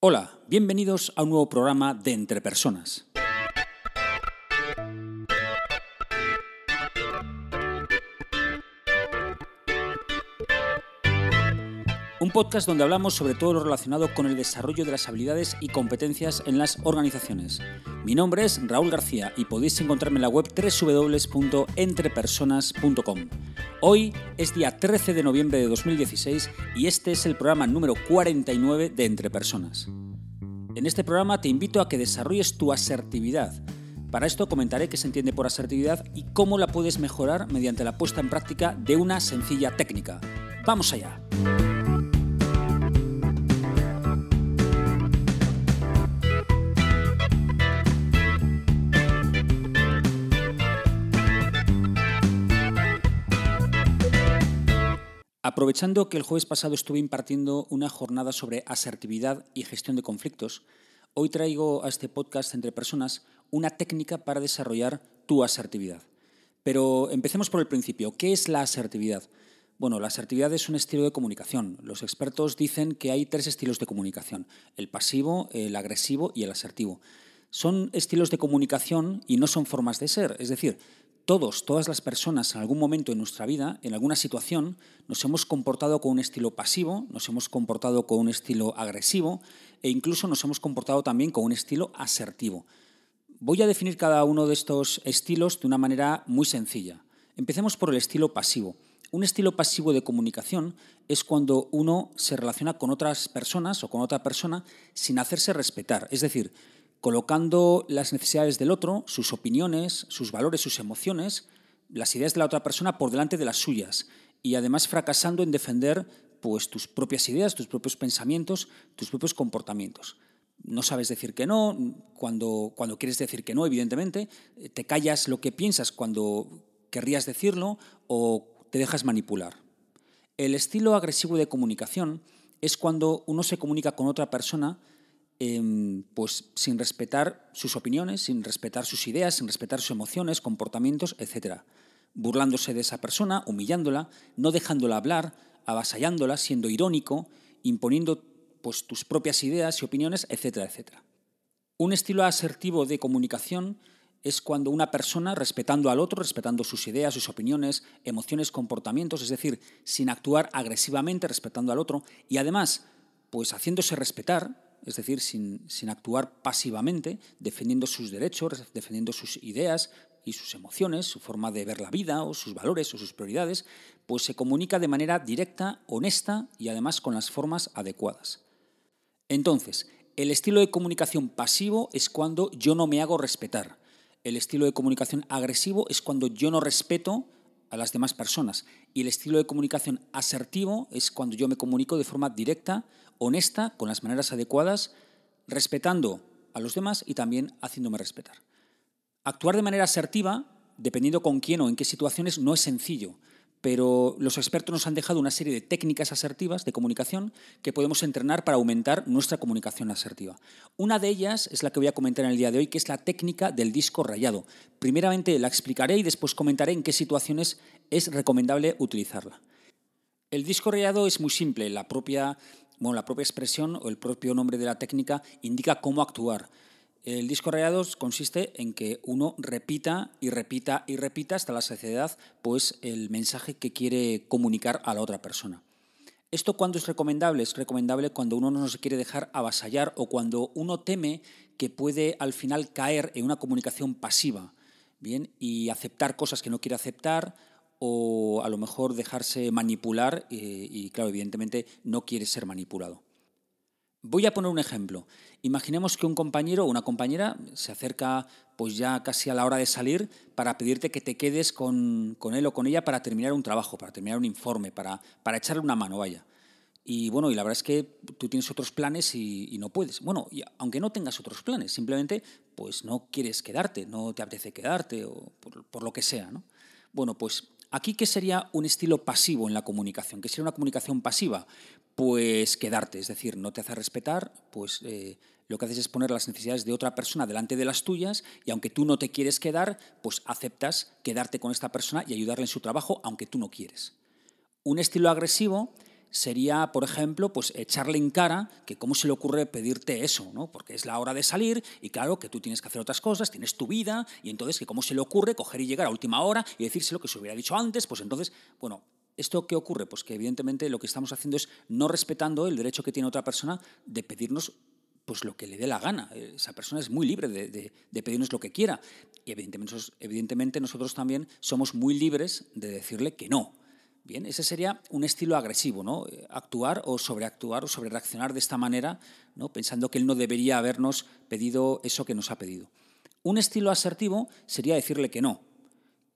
Hola, bienvenidos a un nuevo programa de Entre Personas. Un podcast donde hablamos sobre todo lo relacionado con el desarrollo de las habilidades y competencias en las organizaciones. Mi nombre es Raúl García y podéis encontrarme en la web www.entrepersonas.com. Hoy es día 13 de noviembre de 2016 y este es el programa número 49 de Entre Personas. En este programa te invito a que desarrolles tu asertividad. Para esto comentaré qué se entiende por asertividad y cómo la puedes mejorar mediante la puesta en práctica de una sencilla técnica. ¡Vamos allá! Aprovechando que el jueves pasado estuve impartiendo una jornada sobre asertividad y gestión de conflictos, hoy traigo a este podcast entre personas una técnica para desarrollar tu asertividad. Pero empecemos por el principio. ¿Qué es la asertividad? Bueno, la asertividad es un estilo de comunicación. Los expertos dicen que hay tres estilos de comunicación, el pasivo, el agresivo y el asertivo. Son estilos de comunicación y no son formas de ser. Es decir, todos, todas las personas en algún momento en nuestra vida, en alguna situación, nos hemos comportado con un estilo pasivo, nos hemos comportado con un estilo agresivo e incluso nos hemos comportado también con un estilo asertivo. Voy a definir cada uno de estos estilos de una manera muy sencilla. Empecemos por el estilo pasivo. Un estilo pasivo de comunicación es cuando uno se relaciona con otras personas o con otra persona sin hacerse respetar. Es decir, colocando las necesidades del otro, sus opiniones, sus valores, sus emociones, las ideas de la otra persona por delante de las suyas y además fracasando en defender pues tus propias ideas, tus propios pensamientos, tus propios comportamientos. No sabes decir que no, cuando, cuando quieres decir que no, evidentemente, te callas lo que piensas cuando querrías decirlo o te dejas manipular. El estilo agresivo de comunicación es cuando uno se comunica con otra persona Em, pues sin respetar sus opiniones, sin respetar sus ideas, sin respetar sus emociones, comportamientos, etc. Burlándose de esa persona, humillándola, no dejándola hablar, avasallándola, siendo irónico, imponiendo pues, tus propias ideas y opiniones, etcétera, etcétera. Un estilo asertivo de comunicación es cuando una persona, respetando al otro, respetando sus ideas, sus opiniones, emociones, comportamientos, es decir, sin actuar agresivamente, respetando al otro, y además, pues haciéndose respetar, es decir, sin, actuar pasivamente, defendiendo sus derechos, defendiendo sus ideas y sus emociones, su forma de ver la vida o sus valores o sus prioridades, pues se comunica de manera directa, honesta y además con las formas adecuadas. Entonces, el estilo de comunicación pasivo es cuando yo no me hago respetar. El estilo de comunicación agresivo es cuando yo no respeto a las demás personas. Y el estilo de comunicación asertivo es cuando yo me comunico de forma directa, honesta, con las maneras adecuadas, respetando a los demás y también haciéndome respetar. Actuar de manera asertiva, dependiendo con quién o en qué situaciones, no es sencillo pero los expertos nos han dejado una serie de técnicas asertivas de comunicación que podemos entrenar para aumentar nuestra comunicación asertiva. Una de ellas es la que voy a comentar en el día de hoy, que es la técnica del disco rayado. Primeramente la explicaré y después comentaré en qué situaciones es recomendable utilizarla. El disco rayado es muy simple, la propia, bueno, la propia expresión o el propio nombre de la técnica indica cómo actuar. El disco rayado consiste en que uno repita y repita y repita hasta la saciedad pues, el mensaje que quiere comunicar a la otra persona. ¿Esto cuándo es recomendable? Es recomendable cuando uno no se quiere dejar avasallar o cuando uno teme que puede al final caer en una comunicación pasiva ¿bien? y aceptar cosas que no quiere aceptar o a lo mejor dejarse manipular eh, y, claro, evidentemente no quiere ser manipulado. Voy a poner un ejemplo. Imaginemos que un compañero o una compañera se acerca pues ya casi a la hora de salir para pedirte que te quedes con, él o con ella para terminar un trabajo, para terminar un informe, para, para echarle una mano, vaya. Y bueno, y la verdad es que tú tienes otros planes y, no puedes. Bueno, y aunque no tengas otros planes, simplemente pues no quieres quedarte, no te apetece quedarte o por, por lo que sea, ¿no? Bueno, pues Aquí, ¿qué sería un estilo pasivo en la comunicación? ¿Qué sería una comunicación pasiva? Pues quedarte, es decir, no te hace respetar, pues eh, lo que haces es poner las necesidades de otra persona delante de las tuyas y aunque tú no te quieres quedar, pues aceptas quedarte con esta persona y ayudarle en su trabajo aunque tú no quieres. Un estilo agresivo sería, por ejemplo, pues echarle en cara que cómo se le ocurre pedirte eso, ¿no? Porque es la hora de salir y claro que tú tienes que hacer otras cosas, tienes tu vida y entonces que cómo se le ocurre coger y llegar a última hora y decírselo que se hubiera dicho antes, pues entonces, bueno, ¿esto qué ocurre? Pues que evidentemente lo que estamos haciendo es no respetando el derecho que tiene otra persona de pedirnos pues lo que le dé la gana. Esa persona es muy libre de, de pedirnos lo que quiera. Y evidentemente, nosotros también somos muy libres de decirle que no. Bien, ese sería un estilo agresivo, ¿no? Actuar o sobreactuar o sobrereaccionar de esta manera, ¿no? pensando que él no debería habernos pedido eso que nos ha pedido. Un estilo asertivo sería decirle que no,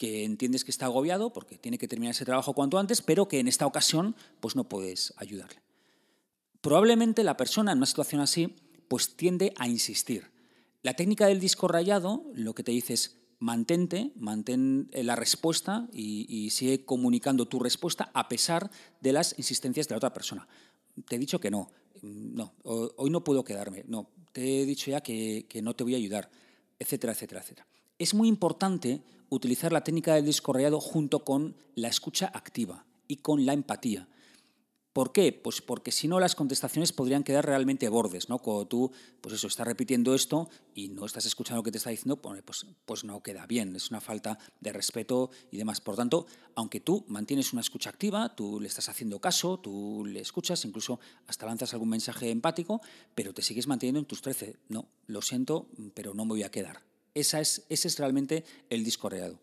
que entiendes que está agobiado porque tiene que terminar ese trabajo cuanto antes, pero que en esta ocasión pues no puedes ayudarle. Probablemente la persona en una situación así pues tiende a insistir. La técnica del disco rayado lo que te dice es mantente, mantén eh, la respuesta y, sigue comunicando tu respuesta a pesar de las insistencias de la otra persona. Te he dicho que no, mm, no, hoy no puedo quedarme, no, te he dicho ya que, que no te voy a ayudar, etcétera, etcétera, etcétera. Es muy importante utilizar la técnica del disco rayado junto con la escucha activa y con la empatía. ¿Por qué? Pues porque si no las contestaciones podrían quedar realmente bordes, ¿no? Cuando tú, pues eso, estás repitiendo esto y no estás escuchando lo que te está diciendo, pues, pues no queda bien, es una falta de respeto y demás. Por tanto, aunque tú mantienes una escucha activa, tú le estás haciendo caso, tú le escuchas, incluso hasta lanzas algún mensaje empático, pero te sigues manteniendo en tus 13. No, lo siento, pero no me voy a quedar. Esa es, ese es realmente el disco reado.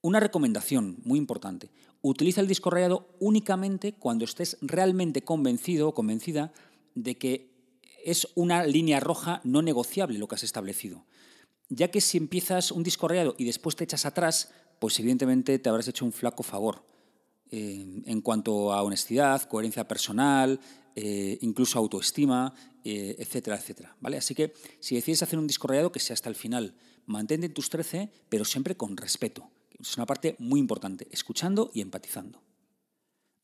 Una recomendación muy importante. Utiliza el disco rayado únicamente cuando estés realmente convencido o convencida de que es una línea roja no negociable lo que has establecido. Ya que si empiezas un disco rayado y después te echas atrás, pues evidentemente te habrás hecho un flaco favor en cuanto a honestidad, coherencia personal, eh, incluso autoestima, eh, etcétera, etcétera. ¿vale? Así que si decides hacer un disco que sea hasta el final. Mantente en tus 13, pero siempre con respeto. Es una parte muy importante, escuchando y empatizando.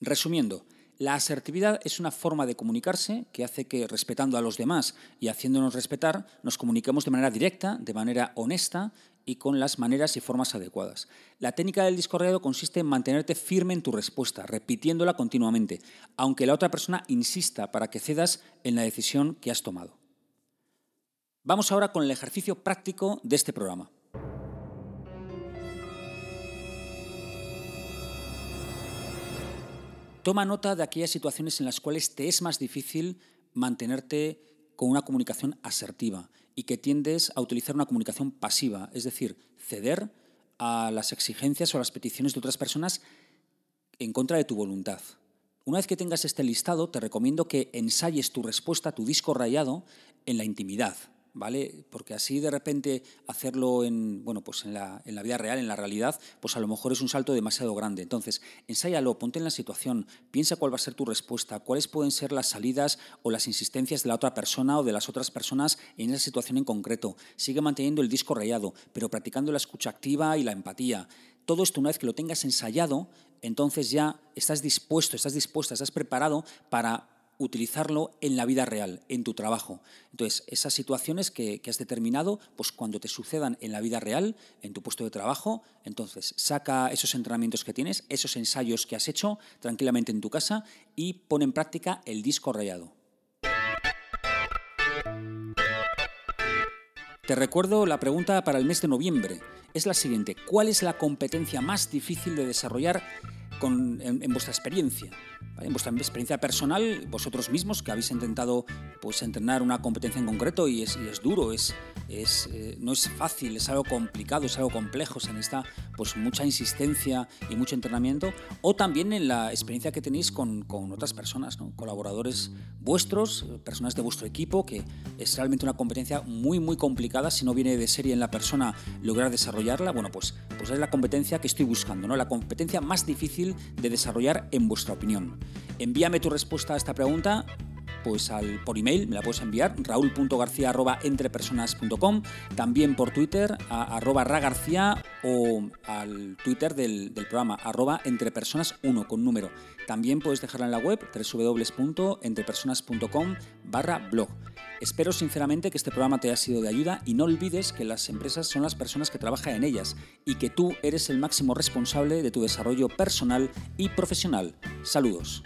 Resumiendo, la asertividad es una forma de comunicarse que hace que, respetando a los demás y haciéndonos respetar, nos comuniquemos de manera directa, de manera honesta y con las maneras y formas adecuadas. La técnica del discorreado consiste en mantenerte firme en tu respuesta, repitiéndola continuamente, aunque la otra persona insista para que cedas en la decisión que has tomado. Vamos ahora con el ejercicio práctico de este programa. Toma nota de aquellas situaciones en las cuales te es más difícil mantenerte con una comunicación asertiva y que tiendes a utilizar una comunicación pasiva, es decir, ceder a las exigencias o las peticiones de otras personas en contra de tu voluntad. Una vez que tengas este listado, te recomiendo que ensayes tu respuesta, tu disco rayado, en la intimidad, ¿vale? Porque así de repente hacerlo en, bueno, pues en la, en la, vida real, en la realidad, pues a lo mejor es un salto demasiado grande. Entonces, ensáyalo, ponte en la situación, piensa cuál va a ser tu respuesta, cuáles pueden ser las salidas o las insistencias de la otra persona o de las otras personas en esa situación en concreto. Sigue manteniendo el disco rayado, pero practicando la escucha activa y la empatía. Todo esto, una vez que lo tengas ensayado, entonces ya estás dispuesto, estás dispuesta, estás preparado para utilizarlo en la vida real, en tu trabajo. Entonces, esas situaciones que, has determinado, pues cuando te sucedan en la vida real, en tu puesto de trabajo, entonces saca esos entrenamientos que tienes, esos ensayos que has hecho tranquilamente en tu casa y pon en práctica el disco rayado. Te recuerdo la pregunta para el mes de noviembre. Es la siguiente. ¿Cuál es la competencia más difícil de desarrollar en, vuestra experiencia, en vuestra experiencia personal, vosotros mismos que habéis intentado pues, entrenar una competencia en concreto y es, es duro, es, es, eh, no es fácil, es algo complicado, es algo complejo, se necesita pues, mucha insistencia y mucho entrenamiento, o también en la experiencia que tenéis con, con otras personas, ¿no? colaboradores vuestros, personas de vuestro equipo, que es realmente una competencia muy, muy complicada, si no viene de serie en la persona lograr desarrollarla, bueno, pues, pues es la competencia que estoy buscando, ¿no? la competencia más difícil de desarrollar en vuestra opinión? Envíame tu respuesta a esta pregunta pues al, por email, me la puedes enviar, raúl.garcía.entrepersonas.com, también por Twitter, a, arroba ragarcía o al Twitter del, programa, arroba entrepersonas1 con número. También puedes dejarla en la web, www.entrepersonas.com barra blog. Espero sinceramente que este programa te haya sido de ayuda y no olvides que las empresas son las personas que trabajan en ellas y que tú eres el máximo responsable de tu desarrollo personal y profesional. Saludos.